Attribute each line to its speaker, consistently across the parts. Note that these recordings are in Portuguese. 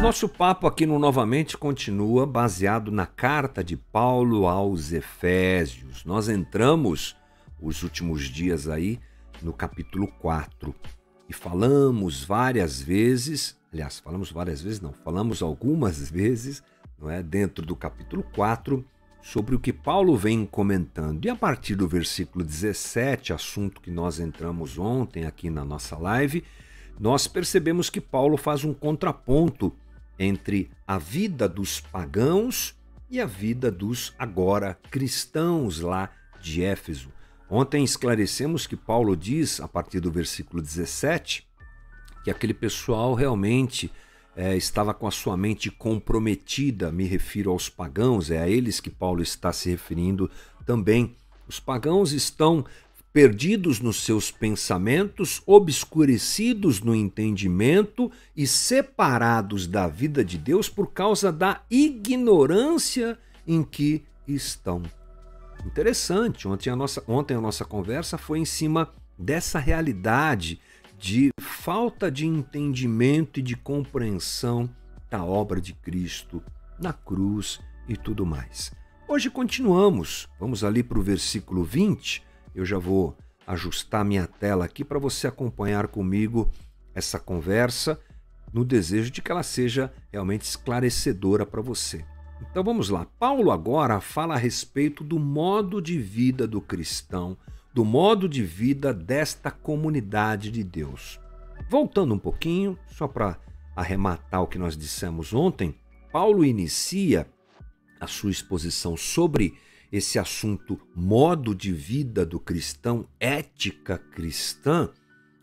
Speaker 1: Nosso papo aqui no Novamente continua baseado na carta de Paulo aos Efésios. Nós entramos os últimos dias aí no capítulo 4 e falamos várias vezes, aliás, falamos várias vezes, não, falamos algumas vezes, não é, dentro do capítulo 4 sobre o que Paulo vem comentando. E a partir do versículo 17, assunto que nós entramos ontem aqui na nossa live, nós percebemos que Paulo faz um contraponto entre a vida dos pagãos e a vida dos agora cristãos lá de Éfeso. Ontem esclarecemos que Paulo diz, a partir do versículo 17, que aquele pessoal realmente é, estava com a sua mente comprometida, me refiro aos pagãos, é a eles que Paulo está se referindo também. Os pagãos estão perdidos nos seus pensamentos, obscurecidos no entendimento e separados da vida de Deus por causa da ignorância em que estão. Interessante, ontem a nossa, ontem a nossa conversa foi em cima dessa realidade de falta de entendimento e de compreensão da obra de Cristo na cruz e tudo mais. Hoje continuamos, vamos ali para o versículo 20 eu já vou ajustar minha tela aqui para você acompanhar comigo essa conversa no desejo de que ela seja realmente esclarecedora para você. Então vamos lá. Paulo agora fala a respeito do modo de vida do cristão, do modo de vida desta comunidade de Deus. Voltando um pouquinho, só para arrematar o que nós dissemos ontem, Paulo inicia a sua exposição sobre esse assunto modo de vida do cristão, ética cristã,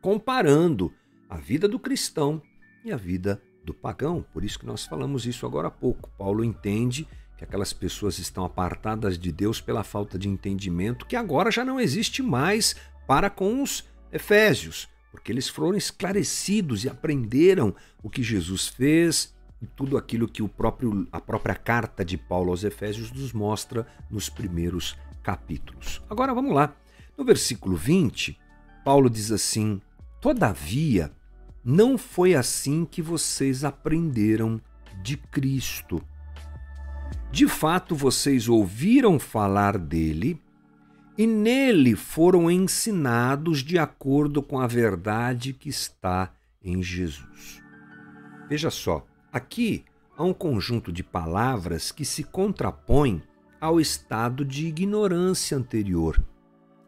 Speaker 1: comparando a vida do cristão e a vida do pagão. Por isso que nós falamos isso agora há pouco. Paulo entende que aquelas pessoas estão apartadas de Deus pela falta de entendimento que agora já não existe mais para com os efésios, porque eles foram esclarecidos e aprenderam o que Jesus fez, e tudo aquilo que o próprio, a própria carta de Paulo aos Efésios nos mostra nos primeiros capítulos. Agora vamos lá. No versículo 20, Paulo diz assim: Todavia, não foi assim que vocês aprenderam de Cristo. De fato, vocês ouviram falar dele e nele foram ensinados de acordo com a verdade que está em Jesus. Veja só, Aqui há um conjunto de palavras que se contrapõem ao estado de ignorância anterior.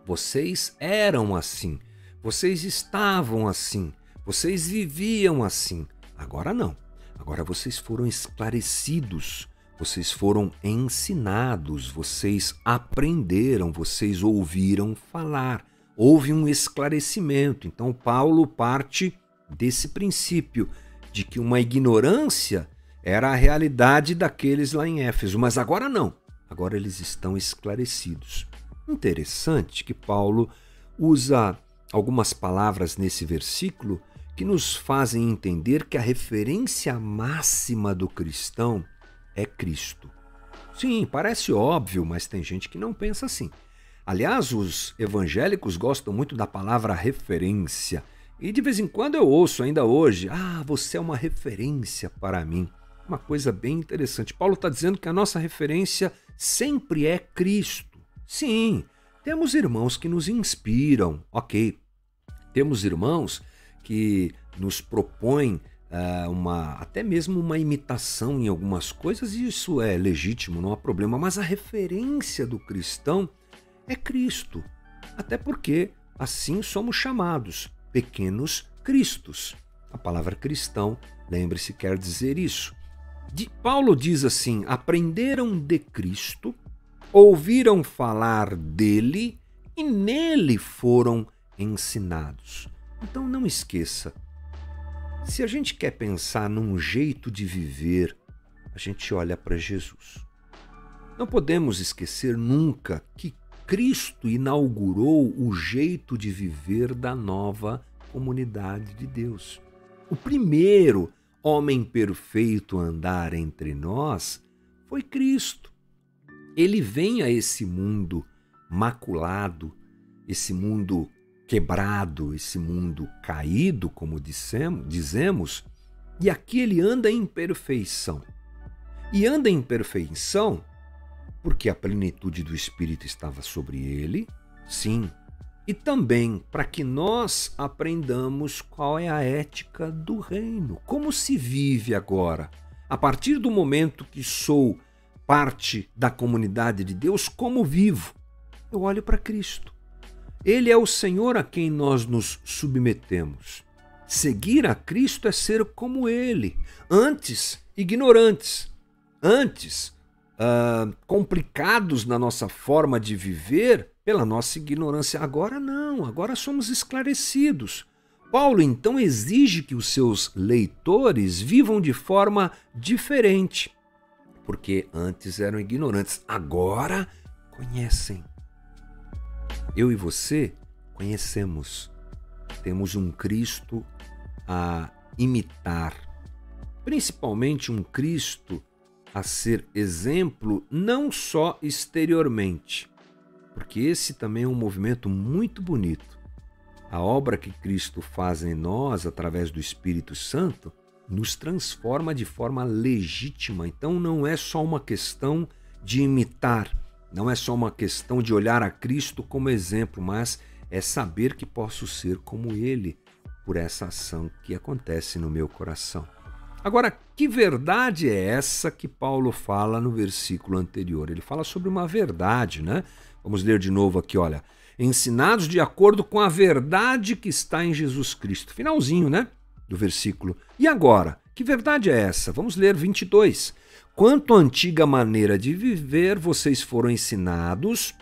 Speaker 1: Vocês eram assim, vocês estavam assim, vocês viviam assim. Agora não. Agora vocês foram esclarecidos, vocês foram ensinados, vocês aprenderam, vocês ouviram falar. Houve um esclarecimento. Então, Paulo parte desse princípio de que uma ignorância era a realidade daqueles lá em Éfeso, mas agora não. Agora eles estão esclarecidos. Interessante que Paulo usa algumas palavras nesse versículo que nos fazem entender que a referência máxima do cristão é Cristo. Sim, parece óbvio, mas tem gente que não pensa assim. Aliás, os evangélicos gostam muito da palavra referência. E de vez em quando eu ouço ainda hoje: Ah, você é uma referência para mim. Uma coisa bem interessante. Paulo está dizendo que a nossa referência sempre é Cristo. Sim, temos irmãos que nos inspiram, ok. Temos irmãos que nos propõem uh, uma, até mesmo uma imitação em algumas coisas, e isso é legítimo, não há problema. Mas a referência do cristão é Cristo. Até porque assim somos chamados pequenos cristos. A palavra cristão, lembre-se, quer dizer isso. De, Paulo diz assim: aprenderam de Cristo, ouviram falar dele e nele foram ensinados. Então não esqueça, se a gente quer pensar num jeito de viver, a gente olha para Jesus. Não podemos esquecer nunca que Cristo inaugurou o jeito de viver da nova comunidade de Deus. O primeiro homem perfeito a andar entre nós foi Cristo. Ele vem a esse mundo maculado, esse mundo quebrado, esse mundo caído, como dissemos, dizemos, E aqui ele anda em perfeição. E anda em perfeição porque a plenitude do Espírito estava sobre ele, sim, e também para que nós aprendamos qual é a ética do reino, como se vive agora. A partir do momento que sou parte da comunidade de Deus, como vivo? Eu olho para Cristo. Ele é o Senhor a quem nós nos submetemos. Seguir a Cristo é ser como Ele. Antes, ignorantes. Antes, uh, complicados na nossa forma de viver pela nossa ignorância. Agora não, agora somos esclarecidos. Paulo então exige que os seus leitores vivam de forma diferente, porque antes eram ignorantes, agora conhecem. Eu e você conhecemos, temos um Cristo a imitar, principalmente um Cristo a ser exemplo não só exteriormente, porque esse também é um movimento muito bonito. A obra que Cristo faz em nós através do Espírito Santo nos transforma de forma legítima. Então não é só uma questão de imitar, não é só uma questão de olhar a Cristo como exemplo, mas é saber que posso ser como Ele por essa ação que acontece no meu coração. Agora, que verdade é essa que Paulo fala no versículo anterior? Ele fala sobre uma verdade, né? Vamos ler de novo aqui, olha. Ensinados de acordo com a verdade que está em Jesus Cristo. Finalzinho, né? Do versículo. E agora? Que verdade é essa? Vamos ler 22. Quanto à antiga maneira de viver, vocês foram ensinados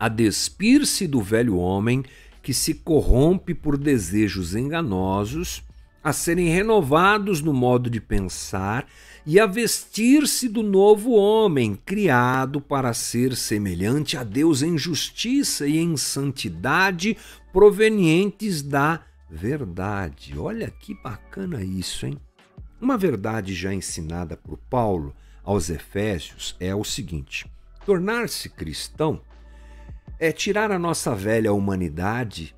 Speaker 1: a despir-se do velho homem que se corrompe por desejos enganosos a serem renovados no modo de pensar e a vestir-se do novo homem, criado para ser semelhante a Deus em justiça e em santidade provenientes da verdade. Olha que bacana isso, hein? Uma verdade já ensinada por Paulo aos Efésios é o seguinte: tornar-se cristão é tirar a nossa velha humanidade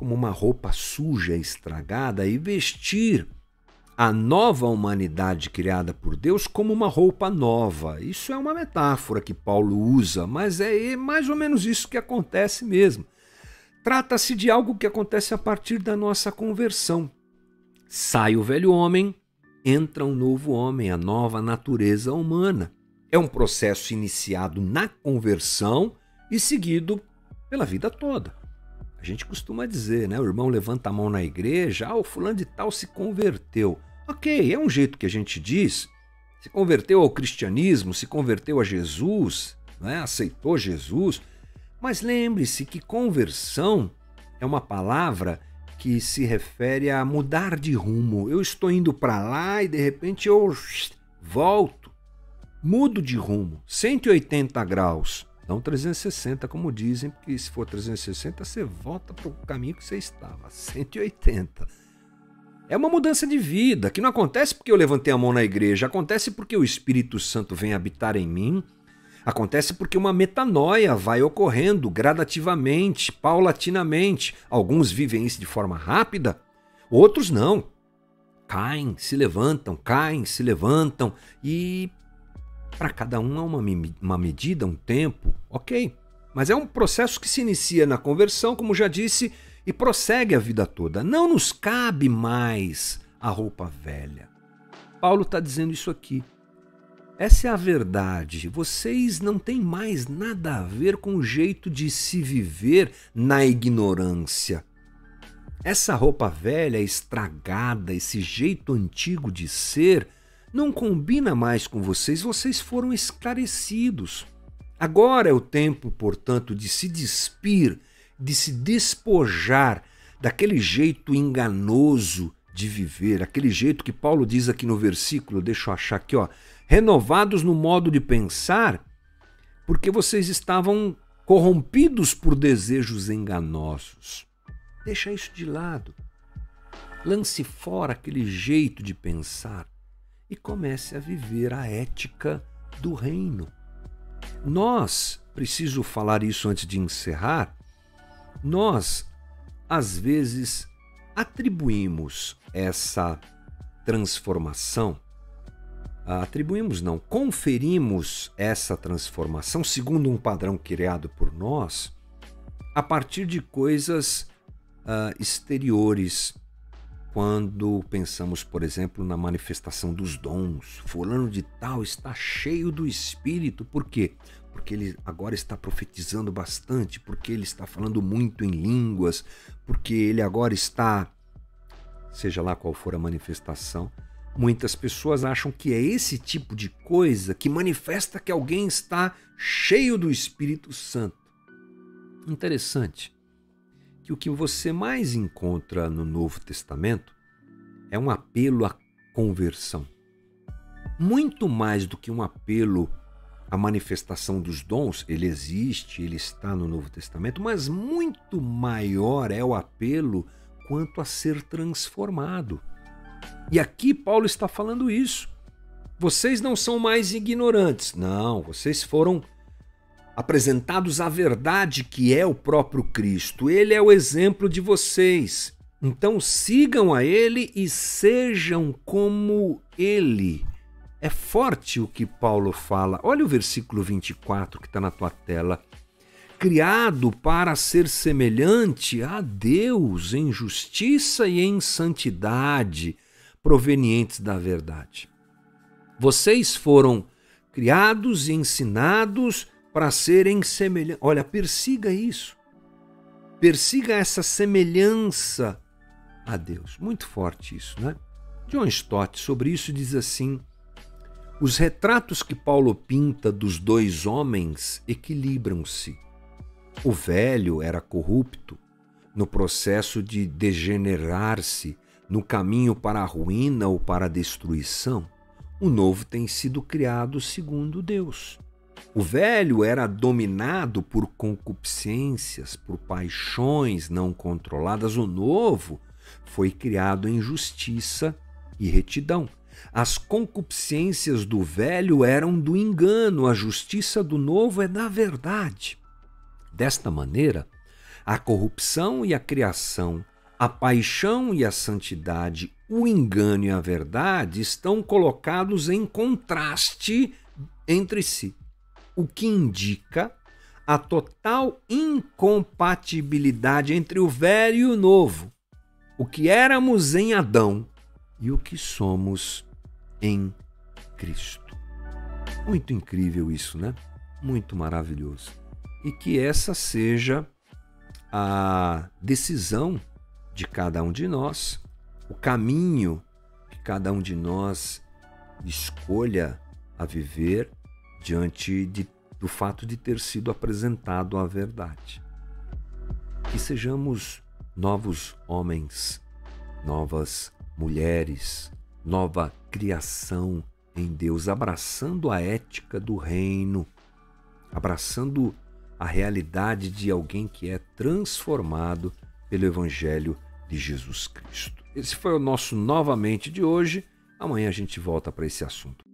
Speaker 1: como uma roupa suja, estragada, e vestir a nova humanidade criada por Deus como uma roupa nova. Isso é uma metáfora que Paulo usa, mas é mais ou menos isso que acontece mesmo. Trata-se de algo que acontece a partir da nossa conversão. Sai o velho homem, entra um novo homem, a nova natureza humana. É um processo iniciado na conversão e seguido pela vida toda. A gente costuma dizer, né? O irmão levanta a mão na igreja, ah, o fulano de tal se converteu. Ok, é um jeito que a gente diz. Se converteu ao cristianismo, se converteu a Jesus, né? aceitou Jesus. Mas lembre-se que conversão é uma palavra que se refere a mudar de rumo. Eu estou indo para lá e de repente eu volto, mudo de rumo, 180 graus. Não 360, como dizem, porque se for 360, você volta para o caminho que você estava, 180. É uma mudança de vida, que não acontece porque eu levantei a mão na igreja, acontece porque o Espírito Santo vem habitar em mim, acontece porque uma metanoia vai ocorrendo gradativamente, paulatinamente. Alguns vivem isso de forma rápida, outros não. Caem, se levantam, caem, se levantam e para cada um há uma, uma medida, um tempo, ok. Mas é um processo que se inicia na conversão, como já disse, e prossegue a vida toda. Não nos cabe mais a roupa velha. Paulo está dizendo isso aqui. Essa é a verdade. Vocês não têm mais nada a ver com o jeito de se viver na ignorância. Essa roupa velha, estragada, esse jeito antigo de ser, não combina mais com vocês, vocês foram esclarecidos. Agora é o tempo, portanto, de se despir, de se despojar daquele jeito enganoso de viver, aquele jeito que Paulo diz aqui no versículo, deixa eu achar aqui, ó, renovados no modo de pensar, porque vocês estavam corrompidos por desejos enganosos. Deixa isso de lado. Lance fora aquele jeito de pensar e comece a viver a ética do reino. Nós, preciso falar isso antes de encerrar, nós às vezes atribuímos essa transformação, atribuímos, não, conferimos essa transformação segundo um padrão criado por nós a partir de coisas uh, exteriores. Quando pensamos, por exemplo, na manifestação dos dons, fulano de tal está cheio do Espírito, por quê? Porque ele agora está profetizando bastante, porque ele está falando muito em línguas, porque ele agora está, seja lá qual for a manifestação, Muitas pessoas acham que é esse tipo de coisa que manifesta que alguém está cheio do Espírito Santo. Interessante que o que você mais encontra no Novo Testamento é um apelo à conversão. Muito mais do que um apelo à manifestação dos dons, ele existe, ele está no Novo Testamento, mas muito maior é o apelo quanto a ser transformado. E aqui Paulo está falando isso. Vocês não são mais ignorantes. Não, vocês foram apresentados à verdade que é o próprio Cristo. Ele é o exemplo de vocês. Então sigam a ele e sejam como ele. É forte o que Paulo fala. Olha o versículo 24 que está na tua tela. Criado para ser semelhante a Deus em justiça e em santidade provenientes da verdade. Vocês foram criados e ensinados para serem semelhantes. Olha, persiga isso. Persiga essa semelhança a Deus. Muito forte isso, né? John Stott sobre isso diz assim: os retratos que Paulo pinta dos dois homens equilibram-se. O velho era corrupto, no processo de degenerar-se no caminho para a ruína ou para a destruição, o novo tem sido criado segundo Deus. O velho era dominado por concupiscências, por paixões não controladas. O novo foi criado em justiça e retidão. As concupiscências do velho eram do engano, a justiça do novo é da verdade. Desta maneira, a corrupção e a criação a paixão e a santidade, o engano e a verdade estão colocados em contraste entre si, o que indica a total incompatibilidade entre o velho e o novo, o que éramos em Adão e o que somos em Cristo. Muito incrível isso, né? Muito maravilhoso. E que essa seja a decisão de cada um de nós, o caminho que cada um de nós escolha a viver diante de, do fato de ter sido apresentado a verdade. Que sejamos novos homens, novas mulheres, nova criação em Deus, abraçando a ética do reino, abraçando a realidade de alguém que é transformado pelo Evangelho de Jesus Cristo. Esse foi o nosso novamente de hoje. Amanhã a gente volta para esse assunto.